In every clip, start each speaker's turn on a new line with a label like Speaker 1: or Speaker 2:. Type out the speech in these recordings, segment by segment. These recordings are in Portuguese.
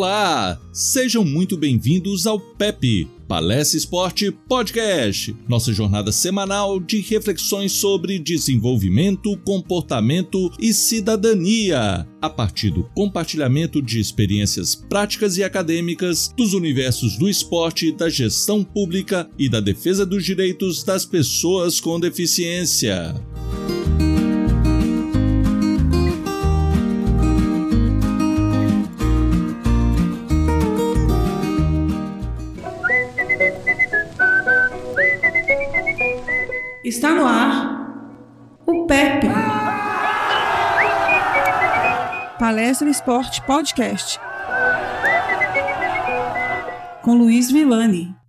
Speaker 1: Olá, sejam muito bem-vindos ao PEP, Palestra Esporte Podcast, nossa jornada semanal de reflexões sobre desenvolvimento, comportamento e cidadania, a partir do compartilhamento de experiências práticas e acadêmicas dos universos do esporte, da gestão pública e da defesa dos direitos das pessoas com deficiência.
Speaker 2: Está no ar o PEP. Palestra Esporte Podcast. Com Luiz Villani.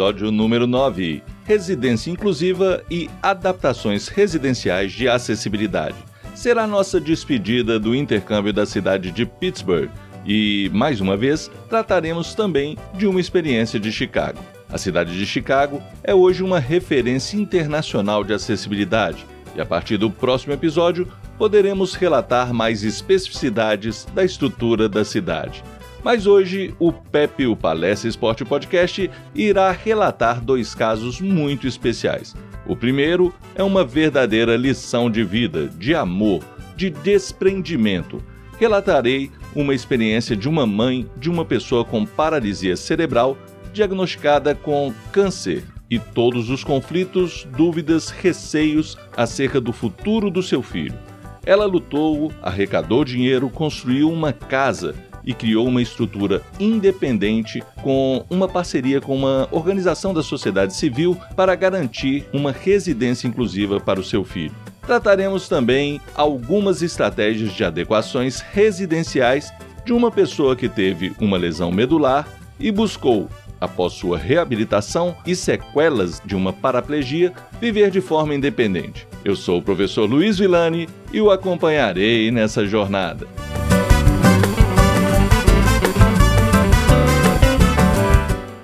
Speaker 1: Episódio número 9: Residência inclusiva e adaptações residenciais de acessibilidade. Será nossa despedida do intercâmbio da cidade de Pittsburgh e, mais uma vez, trataremos também de uma experiência de Chicago. A cidade de Chicago é hoje uma referência internacional de acessibilidade e, a partir do próximo episódio, poderemos relatar mais especificidades da estrutura da cidade. Mas hoje o Pepe, o Palestra Esporte Podcast, irá relatar dois casos muito especiais. O primeiro é uma verdadeira lição de vida, de amor, de desprendimento. Relatarei uma experiência de uma mãe de uma pessoa com paralisia cerebral diagnosticada com câncer e todos os conflitos, dúvidas, receios acerca do futuro do seu filho. Ela lutou, arrecadou dinheiro, construiu uma casa e criou uma estrutura independente com uma parceria com uma organização da sociedade civil para garantir uma residência inclusiva para o seu filho. Trataremos também algumas estratégias de adequações residenciais de uma pessoa que teve uma lesão medular e buscou, após sua reabilitação e sequelas de uma paraplegia, viver de forma independente. Eu sou o professor Luiz Villani e o acompanharei nessa jornada.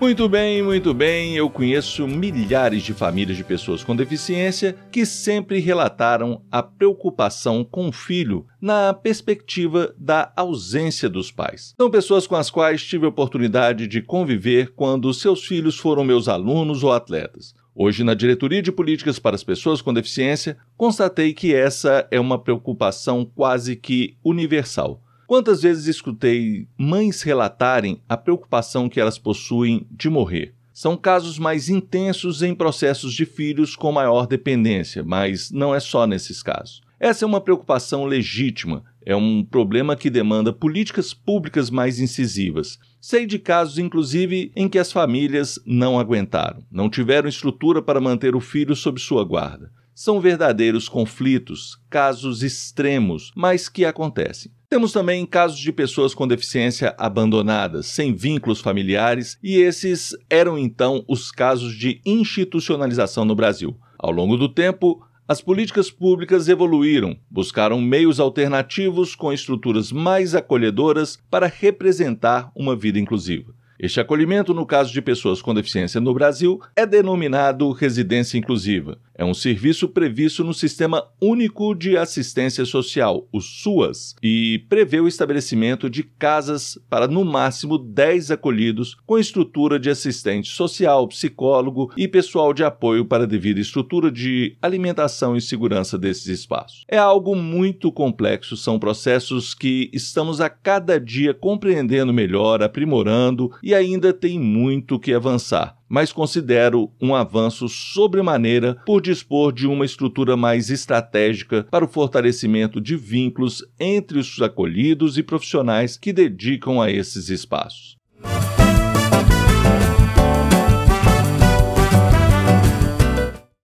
Speaker 1: Muito bem, muito bem. Eu conheço milhares de famílias de pessoas com deficiência que sempre relataram a preocupação com o filho na perspectiva da ausência dos pais. São pessoas com as quais tive a oportunidade de conviver quando seus filhos foram meus alunos ou atletas. Hoje, na Diretoria de Políticas para as Pessoas com Deficiência, constatei que essa é uma preocupação quase que universal. Quantas vezes escutei mães relatarem a preocupação que elas possuem de morrer? São casos mais intensos em processos de filhos com maior dependência, mas não é só nesses casos. Essa é uma preocupação legítima, é um problema que demanda políticas públicas mais incisivas. Sei de casos, inclusive, em que as famílias não aguentaram, não tiveram estrutura para manter o filho sob sua guarda. São verdadeiros conflitos, casos extremos, mas que acontecem. Temos também casos de pessoas com deficiência abandonadas, sem vínculos familiares, e esses eram então os casos de institucionalização no Brasil. Ao longo do tempo, as políticas públicas evoluíram, buscaram meios alternativos com estruturas mais acolhedoras para representar uma vida inclusiva. Este acolhimento, no caso de pessoas com deficiência no Brasil, é denominado residência inclusiva. É um serviço previsto no Sistema Único de Assistência Social, o SUAS, e prevê o estabelecimento de casas para no máximo 10 acolhidos com estrutura de assistente social, psicólogo e pessoal de apoio para a devida estrutura de alimentação e segurança desses espaços. É algo muito complexo, são processos que estamos a cada dia compreendendo melhor, aprimorando e ainda tem muito que avançar, mas considero um avanço sobremaneira por dispor de uma estrutura mais estratégica para o fortalecimento de vínculos entre os acolhidos e profissionais que dedicam a esses espaços.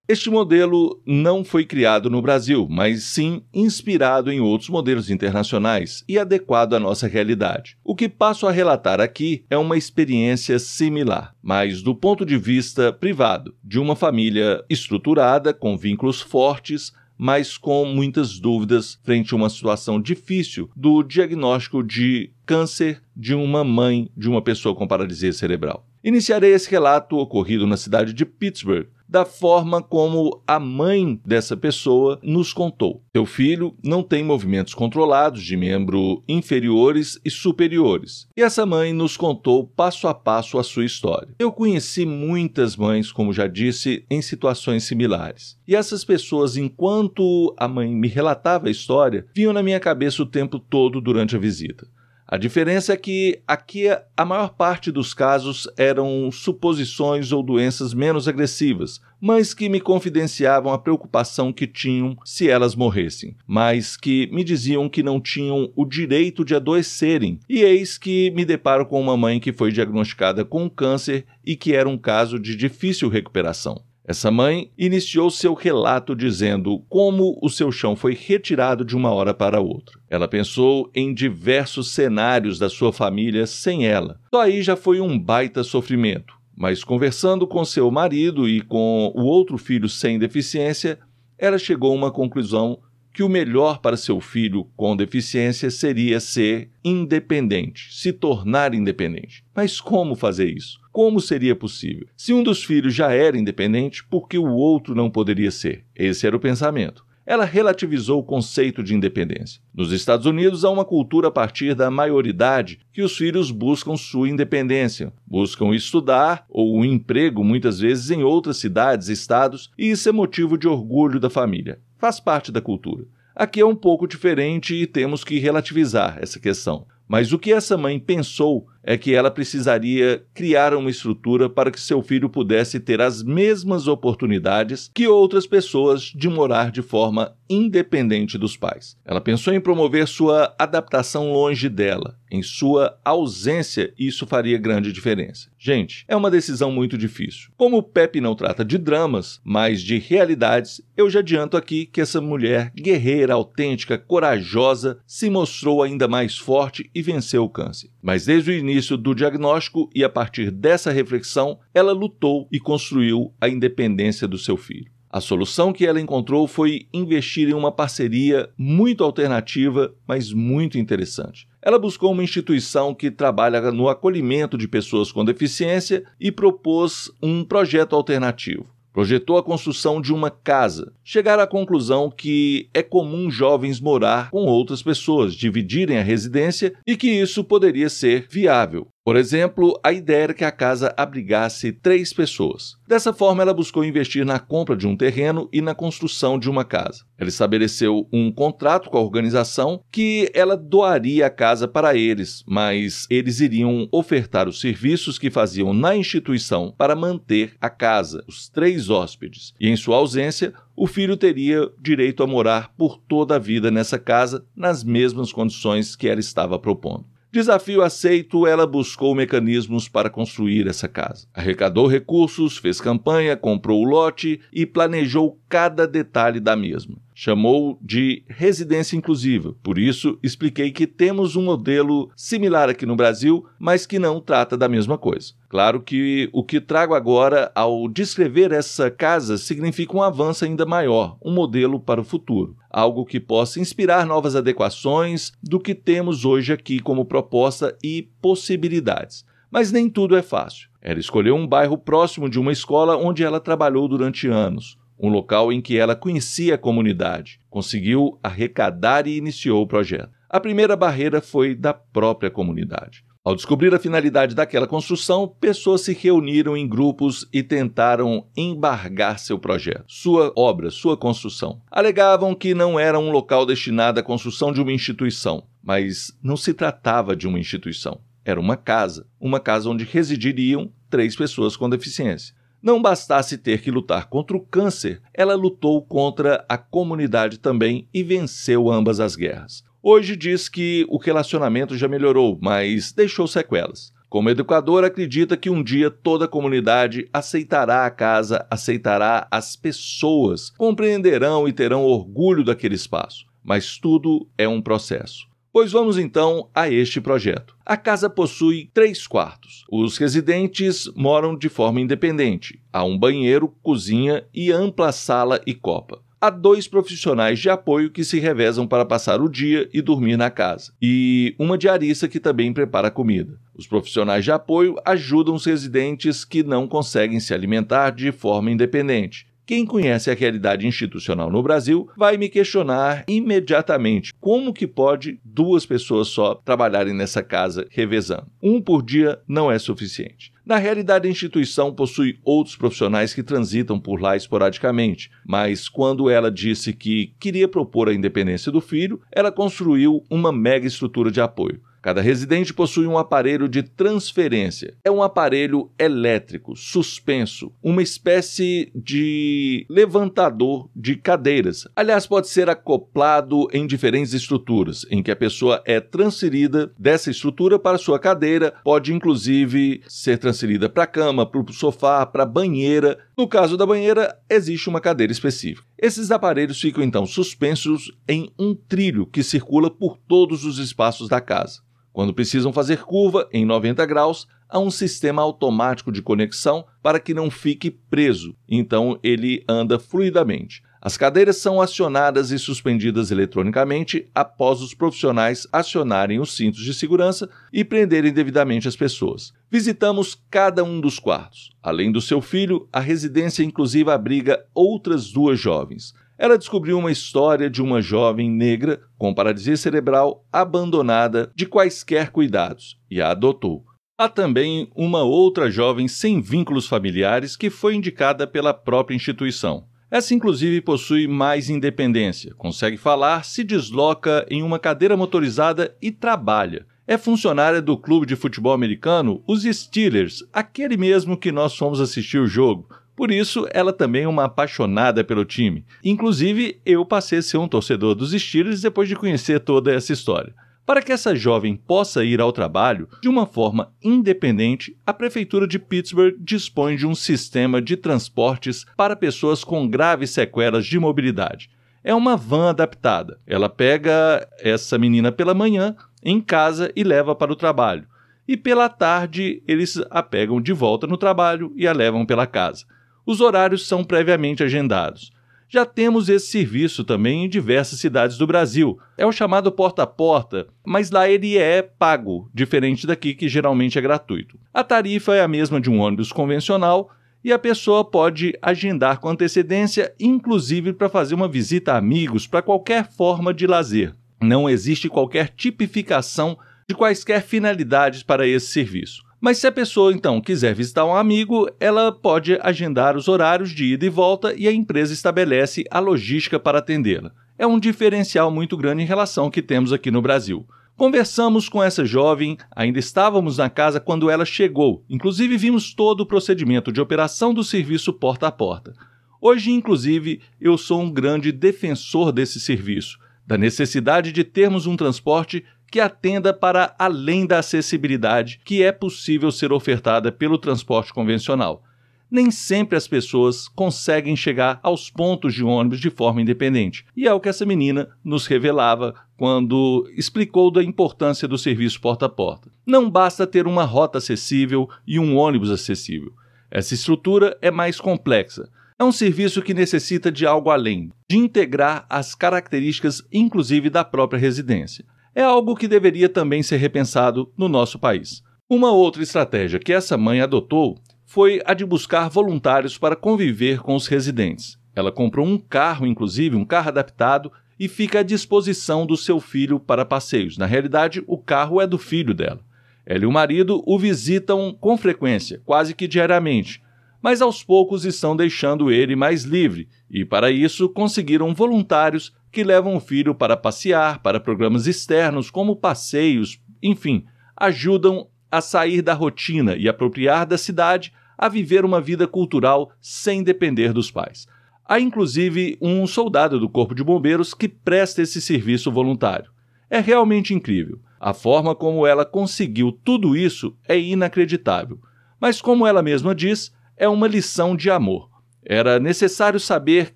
Speaker 1: Este modelo não foi criado no Brasil, mas sim inspirado em outros modelos internacionais e adequado à nossa realidade. O que passo a relatar aqui é uma experiência similar, mas do ponto de vista privado, de uma família estruturada, com vínculos fortes, mas com muitas dúvidas frente a uma situação difícil do diagnóstico de câncer de uma mãe de uma pessoa com paralisia cerebral. Iniciarei esse relato ocorrido na cidade de Pittsburgh da forma como a mãe dessa pessoa nos contou. Seu filho não tem movimentos controlados de membros inferiores e superiores. E essa mãe nos contou passo a passo a sua história. Eu conheci muitas mães, como já disse, em situações similares. E essas pessoas, enquanto a mãe me relatava a história, vinham na minha cabeça o tempo todo durante a visita. A diferença é que aqui a maior parte dos casos eram suposições ou doenças menos agressivas, mas que me confidenciavam a preocupação que tinham se elas morressem, mas que me diziam que não tinham o direito de adoecerem. E eis que me deparo com uma mãe que foi diagnosticada com câncer e que era um caso de difícil recuperação. Essa mãe iniciou seu relato dizendo como o seu chão foi retirado de uma hora para outra. Ela pensou em diversos cenários da sua família sem ela. Só aí já foi um baita sofrimento. Mas conversando com seu marido e com o outro filho sem deficiência, ela chegou a uma conclusão que o melhor para seu filho com deficiência seria ser independente, se tornar independente. Mas como fazer isso? Como seria possível? Se um dos filhos já era independente, por que o outro não poderia ser? Esse era o pensamento. Ela relativizou o conceito de independência. Nos Estados Unidos há uma cultura a partir da maioridade que os filhos buscam sua independência, buscam estudar ou um emprego muitas vezes em outras cidades, estados, e isso é motivo de orgulho da família faz parte da cultura. Aqui é um pouco diferente e temos que relativizar essa questão. Mas o que essa mãe pensou é que ela precisaria criar uma estrutura para que seu filho pudesse ter as mesmas oportunidades que outras pessoas de morar de forma independente dos pais. Ela pensou em promover sua adaptação longe dela. Em sua ausência, isso faria grande diferença. Gente, é uma decisão muito difícil. Como o Pepe não trata de dramas, mas de realidades, eu já adianto aqui que essa mulher guerreira, autêntica, corajosa, se mostrou ainda mais forte e venceu o câncer. Mas desde o início do diagnóstico e a partir dessa reflexão, ela lutou e construiu a independência do seu filho. A solução que ela encontrou foi investir em uma parceria muito alternativa, mas muito interessante. Ela buscou uma instituição que trabalha no acolhimento de pessoas com deficiência e propôs um projeto alternativo projetou a construção de uma casa. Chegaram à conclusão que é comum jovens morar com outras pessoas, dividirem a residência e que isso poderia ser viável. Por exemplo, a ideia era que a casa abrigasse três pessoas. Dessa forma, ela buscou investir na compra de um terreno e na construção de uma casa. Ela estabeleceu um contrato com a organização que ela doaria a casa para eles, mas eles iriam ofertar os serviços que faziam na instituição para manter a casa, os três hóspedes. E em sua ausência, o filho teria direito a morar por toda a vida nessa casa nas mesmas condições que ela estava propondo. Desafio aceito, ela buscou mecanismos para construir essa casa. Arrecadou recursos, fez campanha, comprou o lote e planejou cada detalhe da mesma chamou de residência inclusiva. Por isso, expliquei que temos um modelo similar aqui no Brasil, mas que não trata da mesma coisa. Claro que o que trago agora ao descrever essa casa significa um avanço ainda maior, um modelo para o futuro, algo que possa inspirar novas adequações do que temos hoje aqui como proposta e possibilidades. Mas nem tudo é fácil. Ela escolheu um bairro próximo de uma escola onde ela trabalhou durante anos um local em que ela conhecia a comunidade, conseguiu arrecadar e iniciou o projeto. A primeira barreira foi da própria comunidade. Ao descobrir a finalidade daquela construção, pessoas se reuniram em grupos e tentaram embargar seu projeto, sua obra, sua construção. Alegavam que não era um local destinado à construção de uma instituição, mas não se tratava de uma instituição. Era uma casa, uma casa onde residiriam três pessoas com deficiência. Não bastasse ter que lutar contra o câncer, ela lutou contra a comunidade também e venceu ambas as guerras. Hoje diz que o relacionamento já melhorou, mas deixou sequelas. Como educador, acredita que um dia toda a comunidade aceitará a casa, aceitará as pessoas, compreenderão e terão orgulho daquele espaço. Mas tudo é um processo. Pois vamos então a este projeto. A casa possui três quartos. Os residentes moram de forma independente. Há um banheiro, cozinha e ampla sala e copa há dois profissionais de apoio que se revezam para passar o dia e dormir na casa, e uma diarista que também prepara comida. Os profissionais de apoio ajudam os residentes que não conseguem se alimentar de forma independente. Quem conhece a realidade institucional no Brasil vai me questionar imediatamente como que pode duas pessoas só trabalharem nessa casa revezando. Um por dia não é suficiente. Na realidade, a instituição possui outros profissionais que transitam por lá esporadicamente, mas quando ela disse que queria propor a independência do filho, ela construiu uma mega estrutura de apoio. Cada residente possui um aparelho de transferência. É um aparelho elétrico, suspenso, uma espécie de levantador de cadeiras. Aliás, pode ser acoplado em diferentes estruturas, em que a pessoa é transferida dessa estrutura para sua cadeira, pode inclusive ser transferida para a cama, para o sofá, para a banheira. No caso da banheira, existe uma cadeira específica. Esses aparelhos ficam então suspensos em um trilho que circula por todos os espaços da casa. Quando precisam fazer curva em 90 graus, há um sistema automático de conexão para que não fique preso, então ele anda fluidamente. As cadeiras são acionadas e suspendidas eletronicamente após os profissionais acionarem os cintos de segurança e prenderem devidamente as pessoas. Visitamos cada um dos quartos. Além do seu filho, a residência inclusive abriga outras duas jovens ela descobriu uma história de uma jovem negra com paralisia cerebral abandonada de quaisquer cuidados e a adotou. Há também uma outra jovem sem vínculos familiares que foi indicada pela própria instituição. Essa, inclusive, possui mais independência, consegue falar, se desloca em uma cadeira motorizada e trabalha. É funcionária do clube de futebol americano, os Steelers, aquele mesmo que nós fomos assistir o jogo, por isso, ela também é uma apaixonada pelo time. Inclusive, eu passei a ser um torcedor dos Steelers depois de conhecer toda essa história. Para que essa jovem possa ir ao trabalho de uma forma independente, a Prefeitura de Pittsburgh dispõe de um sistema de transportes para pessoas com graves sequelas de mobilidade. É uma van adaptada. Ela pega essa menina pela manhã em casa e leva para o trabalho. E pela tarde eles a pegam de volta no trabalho e a levam pela casa. Os horários são previamente agendados. Já temos esse serviço também em diversas cidades do Brasil. É o chamado porta a porta, mas lá ele é pago, diferente daqui que geralmente é gratuito. A tarifa é a mesma de um ônibus convencional e a pessoa pode agendar com antecedência, inclusive para fazer uma visita a amigos, para qualquer forma de lazer. Não existe qualquer tipificação de quaisquer finalidades para esse serviço. Mas se a pessoa então quiser visitar um amigo, ela pode agendar os horários de ida e volta e a empresa estabelece a logística para atendê-la. É um diferencial muito grande em relação ao que temos aqui no Brasil. Conversamos com essa jovem, ainda estávamos na casa quando ela chegou, inclusive vimos todo o procedimento de operação do serviço porta a porta. Hoje, inclusive, eu sou um grande defensor desse serviço, da necessidade de termos um transporte que atenda para além da acessibilidade que é possível ser ofertada pelo transporte convencional. Nem sempre as pessoas conseguem chegar aos pontos de ônibus de forma independente, e é o que essa menina nos revelava quando explicou da importância do serviço porta a porta. Não basta ter uma rota acessível e um ônibus acessível. Essa estrutura é mais complexa. É um serviço que necessita de algo além, de integrar as características, inclusive da própria residência é algo que deveria também ser repensado no nosso país. Uma outra estratégia que essa mãe adotou foi a de buscar voluntários para conviver com os residentes. Ela comprou um carro, inclusive, um carro adaptado, e fica à disposição do seu filho para passeios. Na realidade, o carro é do filho dela. Ela e o marido o visitam com frequência, quase que diariamente, mas aos poucos estão deixando ele mais livre e, para isso, conseguiram voluntários que levam o filho para passear, para programas externos, como passeios, enfim, ajudam a sair da rotina e apropriar da cidade a viver uma vida cultural sem depender dos pais. Há inclusive um soldado do Corpo de Bombeiros que presta esse serviço voluntário. É realmente incrível. A forma como ela conseguiu tudo isso é inacreditável. Mas, como ela mesma diz, é uma lição de amor. Era necessário saber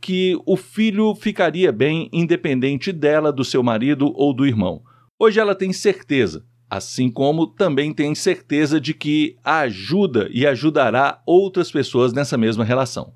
Speaker 1: que o filho ficaria bem independente dela, do seu marido ou do irmão. Hoje ela tem certeza, assim como também tem certeza de que ajuda e ajudará outras pessoas nessa mesma relação.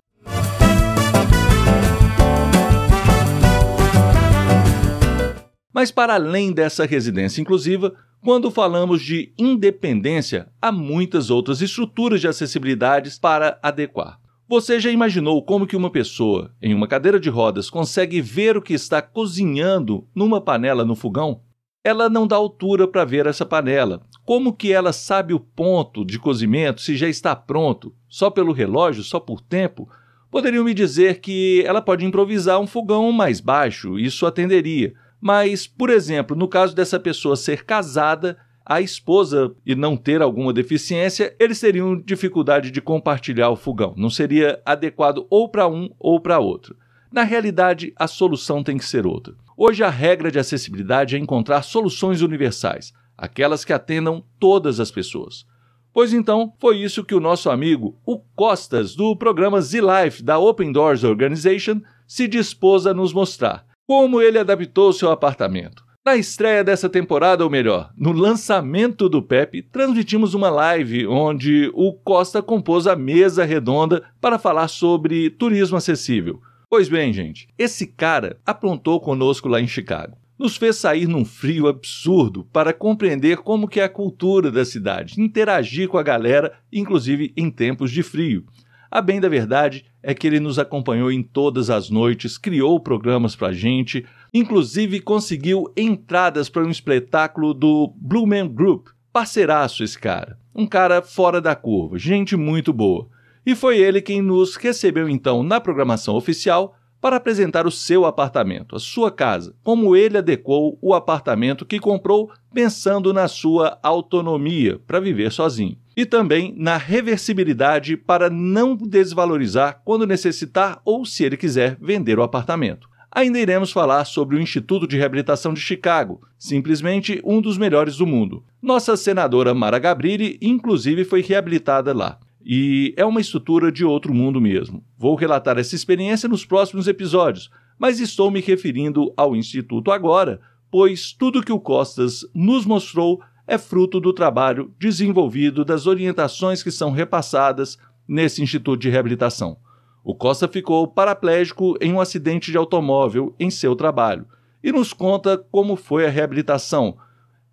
Speaker 1: Mas, para além dessa residência inclusiva, quando falamos de independência, há muitas outras estruturas de acessibilidades para adequar. Você já imaginou como que uma pessoa em uma cadeira de rodas consegue ver o que está cozinhando numa panela no fogão? Ela não dá altura para ver essa panela. Como que ela sabe o ponto de cozimento se já está pronto? Só pelo relógio, só por tempo? Poderiam me dizer que ela pode improvisar um fogão mais baixo, isso atenderia. Mas, por exemplo, no caso dessa pessoa ser casada, a esposa e não ter alguma deficiência, eles teriam dificuldade de compartilhar o fogão. Não seria adequado ou para um ou para outro. Na realidade, a solução tem que ser outra. Hoje, a regra de acessibilidade é encontrar soluções universais, aquelas que atendam todas as pessoas. Pois então, foi isso que o nosso amigo, o Costas, do programa Z-Life da Open Doors Organization, se dispôs a nos mostrar como ele adaptou seu apartamento. Na estreia dessa temporada, ou melhor, no lançamento do PEP, transmitimos uma live onde o Costa compôs a mesa redonda para falar sobre turismo acessível. Pois bem, gente, esse cara aprontou conosco lá em Chicago. Nos fez sair num frio absurdo para compreender como que é a cultura da cidade, interagir com a galera, inclusive em tempos de frio. A bem da verdade é que ele nos acompanhou em todas as noites, criou programas pra gente, inclusive conseguiu entradas para um espetáculo do Blue Man Group. Parceiraço esse cara. Um cara fora da curva, gente muito boa. E foi ele quem nos recebeu então na programação oficial para apresentar o seu apartamento, a sua casa, como ele adequou o apartamento que comprou pensando na sua autonomia para viver sozinho. E também na reversibilidade para não desvalorizar quando necessitar ou se ele quiser vender o apartamento. Ainda iremos falar sobre o Instituto de Reabilitação de Chicago, simplesmente um dos melhores do mundo. Nossa senadora Mara Gabrilli, inclusive, foi reabilitada lá. E é uma estrutura de outro mundo mesmo. Vou relatar essa experiência nos próximos episódios, mas estou me referindo ao Instituto agora, pois tudo que o Costas nos mostrou é fruto do trabalho desenvolvido das orientações que são repassadas nesse Instituto de Reabilitação. O Costa ficou paraplégico em um acidente de automóvel em seu trabalho e nos conta como foi a reabilitação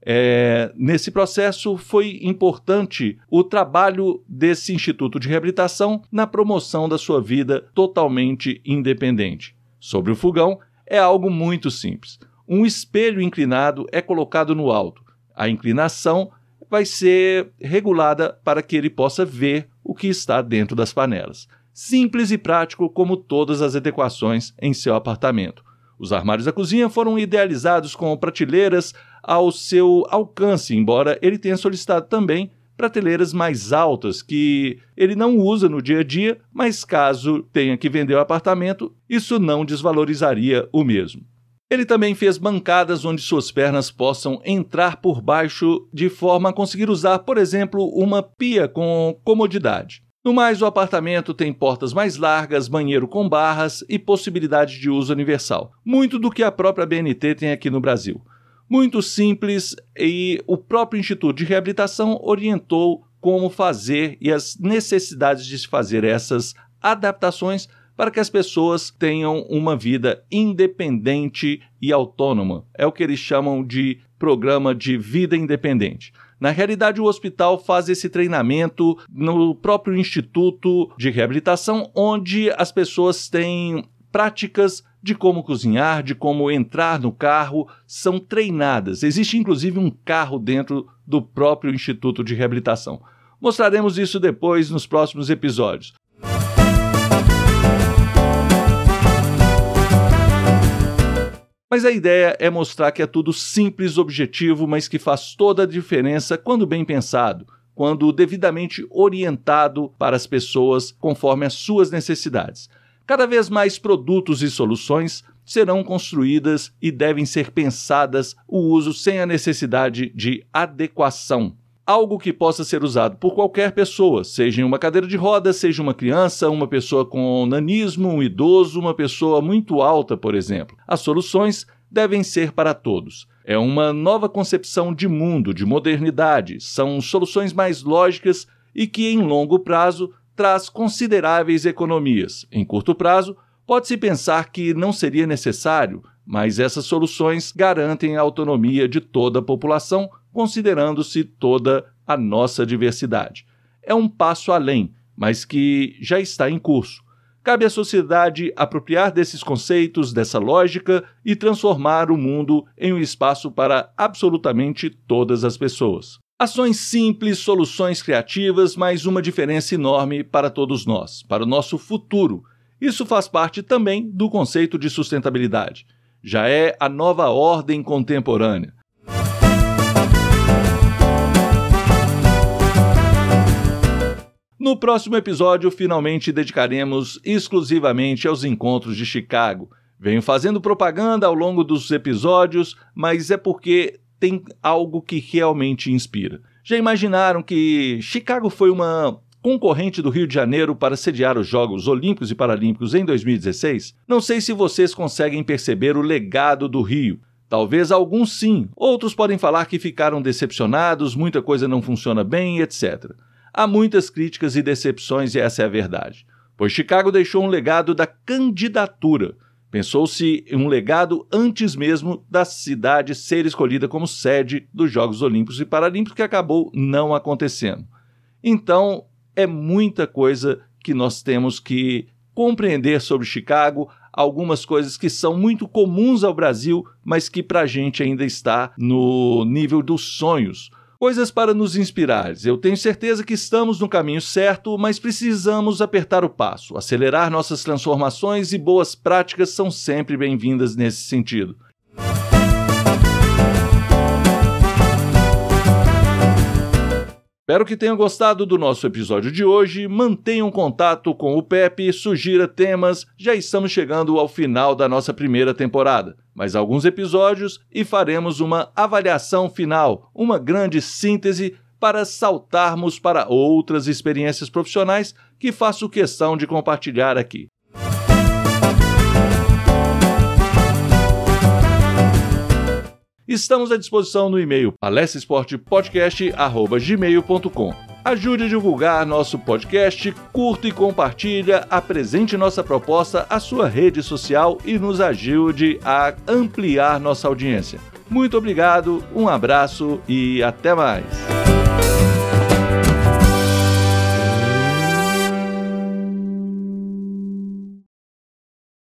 Speaker 1: é, nesse processo foi importante o trabalho desse Instituto de Reabilitação na promoção da sua vida totalmente independente. Sobre o fogão, é algo muito simples. Um espelho inclinado é colocado no alto. A inclinação vai ser regulada para que ele possa ver o que está dentro das panelas. Simples e prático como todas as adequações em seu apartamento. Os armários da cozinha foram idealizados com prateleiras ao seu alcance, embora ele tenha solicitado também prateleiras mais altas que ele não usa no dia a dia, mas caso tenha que vender o apartamento, isso não desvalorizaria o mesmo. Ele também fez bancadas onde suas pernas possam entrar por baixo de forma a conseguir usar, por exemplo, uma pia com comodidade. No mais, o apartamento tem portas mais largas, banheiro com barras e possibilidade de uso universal, muito do que a própria BNT tem aqui no Brasil. Muito simples e o próprio Instituto de Reabilitação orientou como fazer e as necessidades de se fazer essas adaptações para que as pessoas tenham uma vida independente e autônoma. É o que eles chamam de programa de vida independente. Na realidade, o hospital faz esse treinamento no próprio Instituto de Reabilitação, onde as pessoas têm práticas de como cozinhar, de como entrar no carro, são treinadas. Existe inclusive um carro dentro do próprio Instituto de Reabilitação. Mostraremos isso depois nos próximos episódios. Mas a ideia é mostrar que é tudo simples, objetivo, mas que faz toda a diferença quando bem pensado, quando devidamente orientado para as pessoas conforme as suas necessidades. Cada vez mais produtos e soluções serão construídas e devem ser pensadas o uso sem a necessidade de adequação. Algo que possa ser usado por qualquer pessoa, seja em uma cadeira de rodas, seja uma criança, uma pessoa com nanismo, um idoso, uma pessoa muito alta, por exemplo. As soluções devem ser para todos. É uma nova concepção de mundo, de modernidade. São soluções mais lógicas e que, em longo prazo, traz consideráveis economias. Em curto prazo, Pode-se pensar que não seria necessário, mas essas soluções garantem a autonomia de toda a população, considerando-se toda a nossa diversidade. É um passo além, mas que já está em curso. Cabe à sociedade apropriar desses conceitos, dessa lógica e transformar o mundo em um espaço para absolutamente todas as pessoas. Ações simples, soluções criativas, mas uma diferença enorme para todos nós, para o nosso futuro isso faz parte também do conceito de sustentabilidade. Já é a nova ordem contemporânea. No próximo episódio, finalmente dedicaremos exclusivamente aos encontros de Chicago. Venho fazendo propaganda ao longo dos episódios, mas é porque tem algo que realmente inspira. Já imaginaram que Chicago foi uma concorrente do Rio de Janeiro para sediar os Jogos Olímpicos e Paralímpicos em 2016, não sei se vocês conseguem perceber o legado do Rio. Talvez alguns sim, outros podem falar que ficaram decepcionados, muita coisa não funciona bem, etc. Há muitas críticas e decepções e essa é a verdade. Pois Chicago deixou um legado da candidatura. Pensou-se em um legado antes mesmo da cidade ser escolhida como sede dos Jogos Olímpicos e Paralímpicos, que acabou não acontecendo. Então, é muita coisa que nós temos que compreender sobre Chicago, algumas coisas que são muito comuns ao Brasil, mas que para a gente ainda está no nível dos sonhos. Coisas para nos inspirar. Eu tenho certeza que estamos no caminho certo, mas precisamos apertar o passo, acelerar nossas transformações e boas práticas são sempre bem-vindas nesse sentido. Espero que tenham gostado do nosso episódio de hoje. Mantenham contato com o Pepe, sugira temas. Já estamos chegando ao final da nossa primeira temporada. Mais alguns episódios e faremos uma avaliação final, uma grande síntese para saltarmos para outras experiências profissionais que faço questão de compartilhar aqui. Estamos à disposição no e-mail palestraesportepodcast.gmail.com. Ajude a divulgar nosso podcast, curta e compartilha, apresente nossa proposta à sua rede social e nos ajude a ampliar nossa audiência. Muito obrigado, um abraço e até mais!